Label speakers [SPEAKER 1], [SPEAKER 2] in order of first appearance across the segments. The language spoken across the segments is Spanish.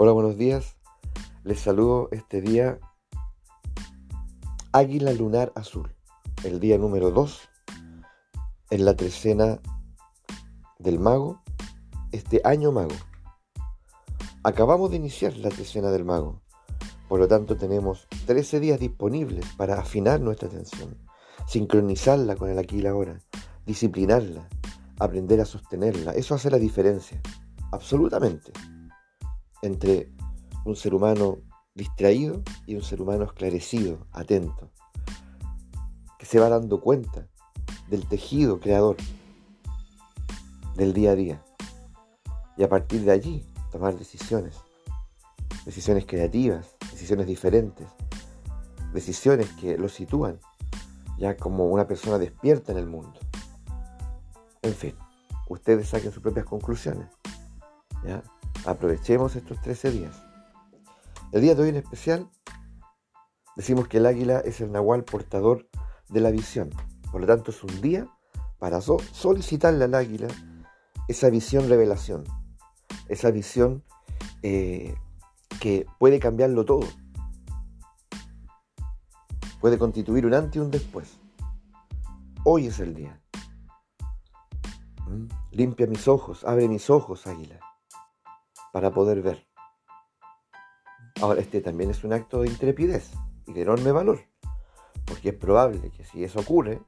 [SPEAKER 1] Hola, buenos días. Les saludo este día Águila Lunar Azul, el día número 2 en la trecena del mago, este año mago. Acabamos de iniciar la trecena del mago, por lo tanto tenemos 13 días disponibles para afinar nuestra atención, sincronizarla con el aquí la ahora, disciplinarla, aprender a sostenerla. Eso hace la diferencia, absolutamente entre un ser humano distraído y un ser humano esclarecido, atento, que se va dando cuenta del tejido creador del día a día y a partir de allí tomar decisiones, decisiones creativas, decisiones diferentes, decisiones que lo sitúan ya como una persona despierta en el mundo. En fin, ustedes saquen sus propias conclusiones. ¿ya? Aprovechemos estos 13 días. El día de hoy en especial decimos que el águila es el nahual portador de la visión. Por lo tanto es un día para solicitarle al águila esa visión revelación, esa visión eh, que puede cambiarlo todo, puede constituir un antes y un después. Hoy es el día. ¿Mm? Limpia mis ojos, abre mis ojos, águila para poder ver. Ahora, este también es un acto de intrepidez y de enorme valor, porque es probable que si eso ocurre,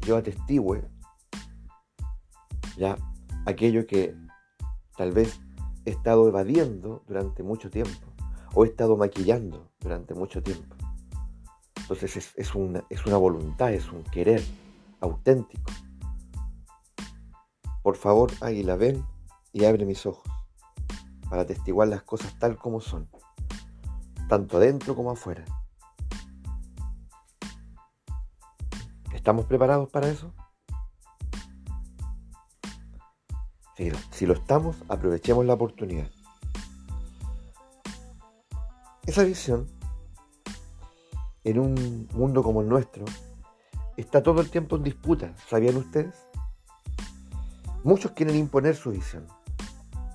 [SPEAKER 1] yo atestigue ya aquello que tal vez he estado evadiendo durante mucho tiempo o he estado maquillando durante mucho tiempo. Entonces es, es, una, es una voluntad, es un querer auténtico. Por favor, águila, ven y abre mis ojos para atestiguar las cosas tal como son, tanto adentro como afuera. ¿Estamos preparados para eso? Si, lo estamos, aprovechemos la oportunidad. Esa visión, en un mundo como el nuestro, está todo el tiempo en disputa, ¿sabían ustedes? Muchos quieren imponer su visión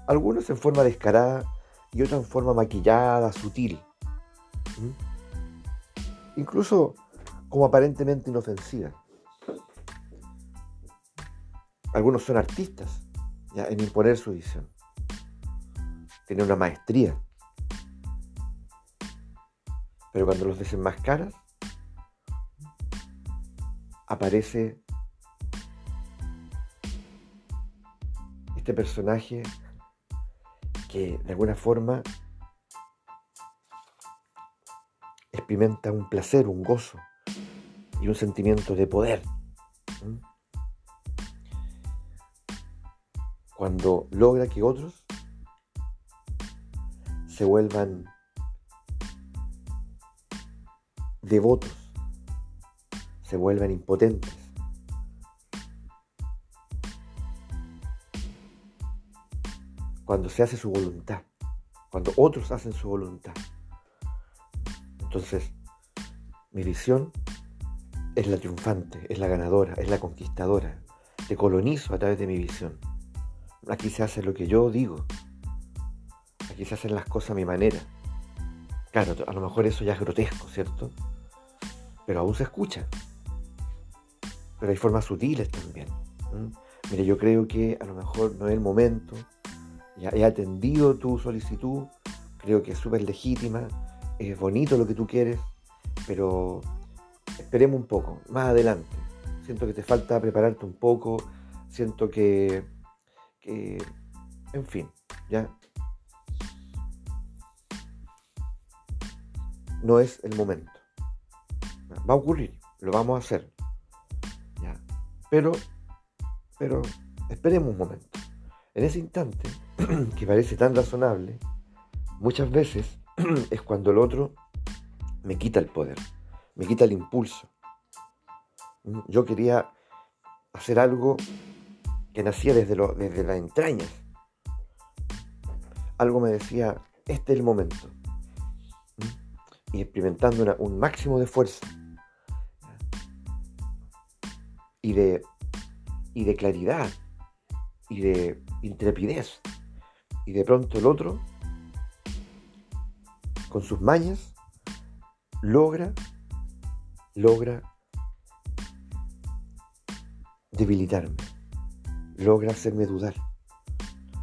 [SPEAKER 1] algunos en forma descarada y otros en forma maquillada, sutil. ¿Mm? Incluso como aparentemente inofensiva. Algunos son artistas en imponer su visión. Tienen una maestría. Pero cuando los desenmascaras, aparece este personaje que de alguna forma experimenta un placer, un gozo y un sentimiento de poder. Cuando logra que otros se vuelvan devotos, se vuelvan impotentes, cuando se hace su voluntad, cuando otros hacen su voluntad. Entonces, mi visión es la triunfante, es la ganadora, es la conquistadora. Te colonizo a través de mi visión. Aquí se hace lo que yo digo. Aquí se hacen las cosas a mi manera. Claro, a lo mejor eso ya es grotesco, ¿cierto? Pero aún se escucha. Pero hay formas sutiles también. Mire, yo creo que a lo mejor no es el momento he atendido tu solicitud, creo que es súper legítima, es bonito lo que tú quieres, pero esperemos un poco, más adelante. Siento que te falta prepararte un poco, siento que, que en fin, ya. No es el momento. Va a ocurrir, lo vamos a hacer. ¿ya? Pero, pero esperemos un momento. En ese instante, que parece tan razonable, muchas veces es cuando el otro me quita el poder, me quita el impulso. Mm, yo quería hacer algo que nacía desde, desde las entrañas. Algo me decía, este es el momento. Mm, y experimentando un máximo de fuerza y de, y de claridad y de intrepidez. Y de pronto el otro con sus mañas, logra, logra debilitarme, logra hacerme dudar,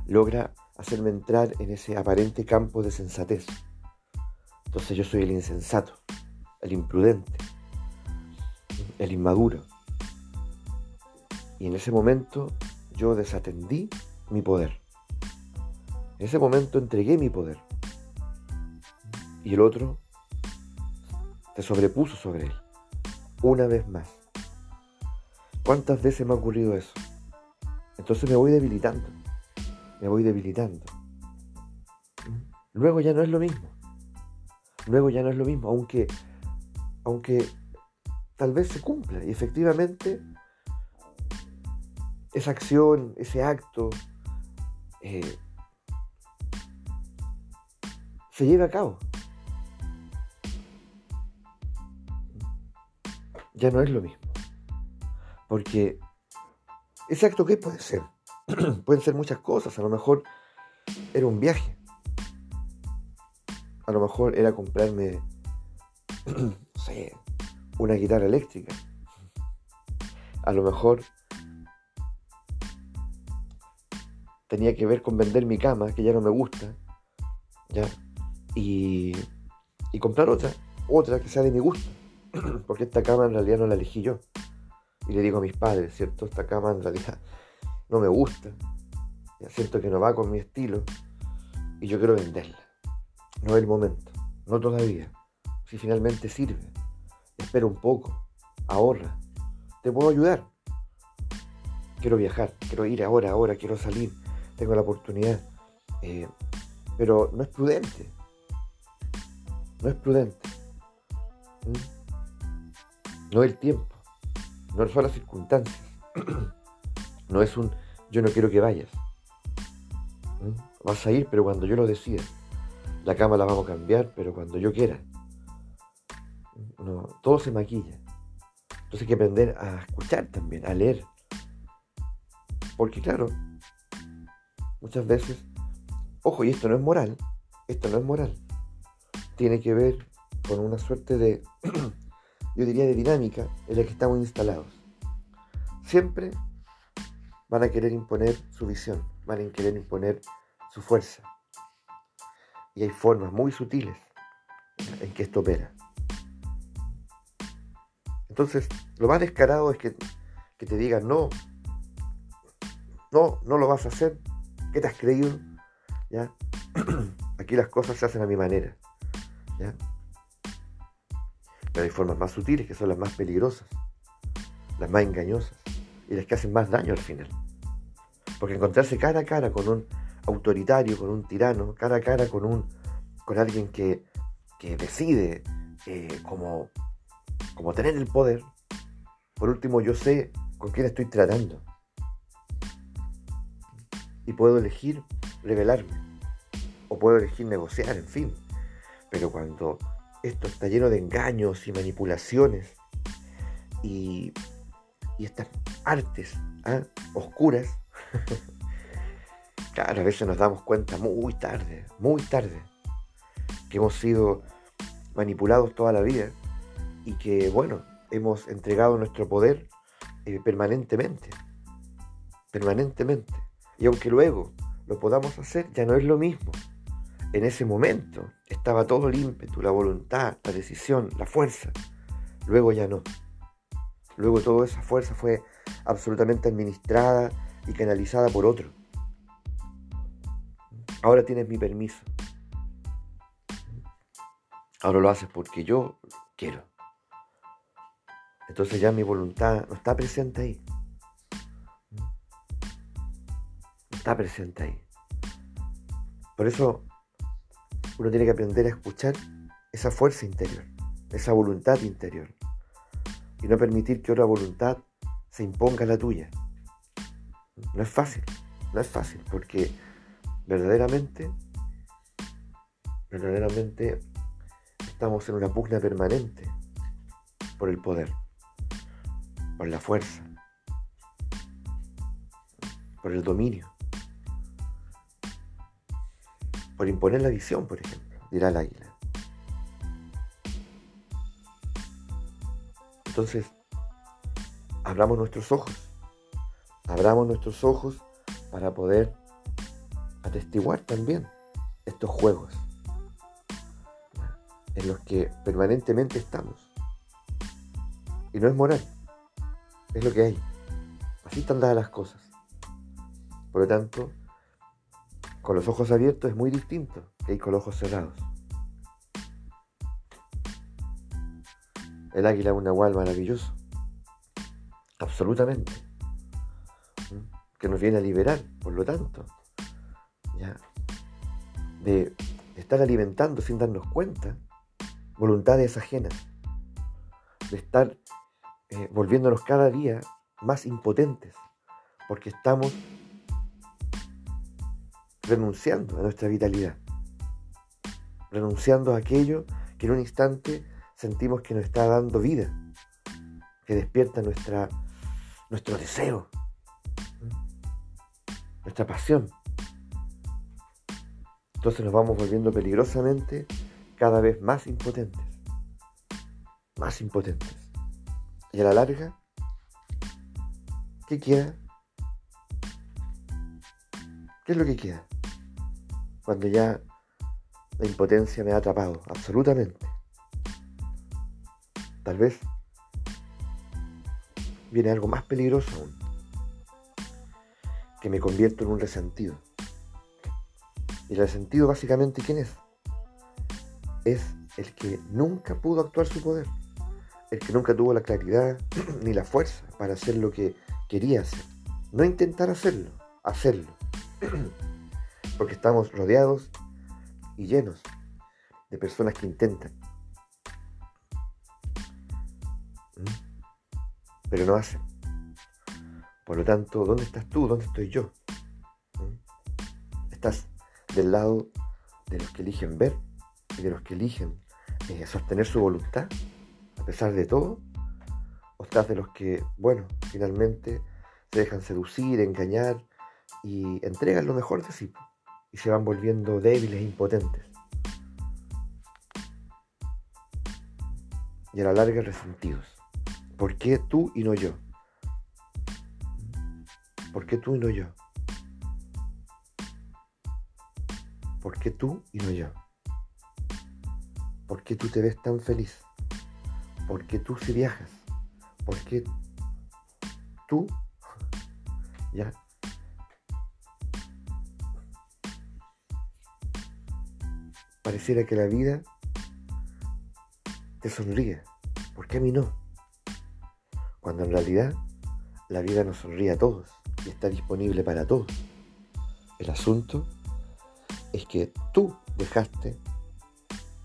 [SPEAKER 1] logra hacerme entrar en ese aparente campo de sensatez. Entonces yo soy el insensato, el imprudente, el inmaduro. Y en ese momento yo desatendí mi poder. En ese momento entregué mi poder. Y el otro se sobrepuso sobre él. Una vez más. ¿Cuántas veces me ha ocurrido eso? Entonces me voy debilitando. Me voy debilitando. Luego ya no es lo mismo. Luego ya no es lo mismo, aunque, aunque tal vez se cumpla. Y efectivamente, esa acción, ese acto, eh, se lleve a cabo. Ya no es lo mismo. Porque ese acto qué puede ser? Pueden ser muchas cosas. A lo mejor era un viaje. A lo mejor era comprarme, no sé, una guitarra eléctrica. A lo mejor tenía que ver con vender mi cama, que ya no me gusta. ¿Ya? Y, y comprar otra, otra que sea de mi gusto. Porque esta cama en realidad no la elegí yo y le digo a mis padres, ¿cierto? Esta cama en realidad no me gusta, ya siento que no va con mi estilo y yo quiero venderla. No es el momento, no todavía. Si finalmente sirve, espera un poco, ahorra, te puedo ayudar. Quiero viajar, quiero ir ahora, ahora, quiero salir, tengo la oportunidad. Eh, pero no es prudente. No es prudente. ¿Mm? No es el tiempo no son las circunstancias. No es un yo no quiero que vayas. ¿Mm? Vas a ir, pero cuando yo lo decida. La cama la vamos a cambiar, pero cuando yo quiera. No, todo se maquilla. Entonces hay que aprender a escuchar también, a leer. Porque claro, muchas veces, ojo, y esto no es moral, esto no es moral. Tiene que ver con una suerte de yo diría de dinámica, en la que estamos instalados. Siempre van a querer imponer su visión, van a querer imponer su fuerza. Y hay formas muy sutiles en que esto opera. Entonces, lo más descarado es que, que te digan, no, no, no lo vas a hacer, ¿qué te has creído? ¿Ya? Aquí las cosas se hacen a mi manera. ¿ya? Pero hay formas más sutiles que son las más peligrosas, las más engañosas y las que hacen más daño al final. Porque encontrarse cara a cara con un autoritario, con un tirano, cara a cara con, un, con alguien que, decide eh, como, como tener el poder, por último yo sé con quién estoy tratando. Y puedo elegir rebelarme. O puedo elegir negociar, en fin. Pero cuando esto está lleno de engaños y manipulaciones y, estas artes ¿ah? oscuras, claro, a veces nos damos cuenta muy tarde, muy tarde, que hemos sido manipulados toda la vida y que, bueno, hemos entregado nuestro poder eh, permanentemente, permanentemente. Y aunque luego lo podamos hacer, ya no es lo mismo en ese momento estaba todo el ímpetu, la voluntad, la decisión, la fuerza. Luego ya no. Luego toda esa fuerza fue absolutamente administrada y canalizada por otro. Ahora tienes mi permiso. Ahora lo haces porque yo quiero. Entonces ya mi voluntad no está presente ahí. Está presente ahí. Por eso uno tiene que aprender a escuchar esa fuerza interior, esa voluntad interior. Y no permitir que otra voluntad se imponga a la tuya. No es fácil, no es fácil, porque verdaderamente, verdaderamente estamos en una pugna permanente por el poder, por la fuerza, por el dominio por imponer la visión, por ejemplo, dirá el águila. Entonces, abramos nuestros ojos, abramos nuestros ojos para poder atestiguar también estos juegos en los que permanentemente estamos. Y no es moral, es lo que hay. Así están dadas las cosas. Por lo tanto, con los ojos abiertos es muy distinto que con los ojos cerrados. El águila es un nahual maravilloso. Absolutamente. Que nos viene a liberar, por lo tanto. Ya. De, estar alimentando sin darnos cuenta voluntades ajenas. De estar eh, volviéndonos cada día más impotentes. Porque estamos renunciando a nuestra vitalidad. Renunciando a aquello que en un instante sentimos que nos está dando vida, que despierta nuestra, nuestro deseo, nuestra pasión. Entonces nos vamos volviendo peligrosamente cada vez más impotentes, más impotentes. Y a la larga, ¿qué queda? ¿Qué es lo que queda? Cuando ya la impotencia me ha atrapado, absolutamente. Tal vez viene algo más peligroso aún, que me convierto en un resentido. Y el resentido básicamente, ¿quién es? Es el que nunca pudo actuar su poder, el que nunca tuvo la claridad ni la fuerza para hacer lo que quería hacer. No intentar hacerlo, hacerlo. Porque estamos rodeados y llenos de personas que intentan, pero no hacen. Por lo tanto, ¿dónde estás tú? ¿Dónde estoy yo? ¿Mm? ¿Estás del lado de los que eligen ver y de los que eligen eh, sostener su voluntad a pesar de todo? ¿O estás de los que, bueno, finalmente se dejan seducir, engañar y entregan lo mejor de sí y se van volviendo débiles e impotentes? Y a la larga resentidos. ¿Por qué tú y no yo? ¿Por qué tú y no yo? ¿Por qué tú y no yo? ¿Por qué tú te ves tan feliz? ¿Por qué tú si viajas? ¿Por qué tú? ¿Ya? Pareciera que la vida te sonríe. ¿Por qué a mí no? cuando en realidad la vida nos sonríe a todos y está disponible para todos. El asunto es que tú dejaste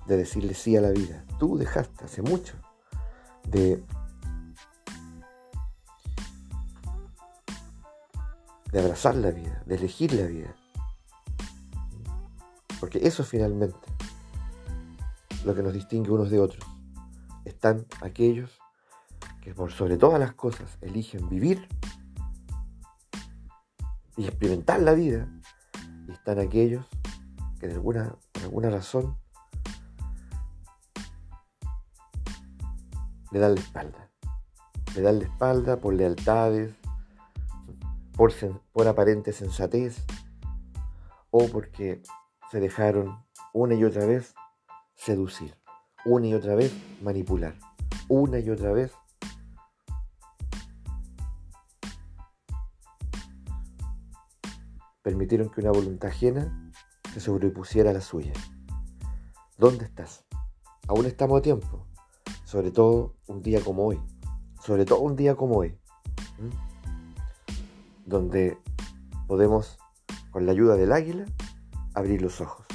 [SPEAKER 1] de decirle sí a la vida, tú dejaste hace mucho de, de abrazar la vida, de elegir la vida. Porque eso es finalmente lo que nos distingue unos de otros. Están aquellos que por sobre todas las cosas eligen vivir y experimentar la vida, y están aquellos que de alguna, por alguna razón le dan la espalda. Le dan la espalda por lealtades, por, por aparente sensatez, o porque se dejaron una y otra vez seducir, una y otra vez manipular, una y otra vez permitieron que una voluntad ajena se sobrepusiera a la suya. ¿Dónde estás? Aún estamos a tiempo, sobre todo un día como hoy, sobre todo un día como hoy, donde podemos, con la ayuda del águila, abrir los ojos.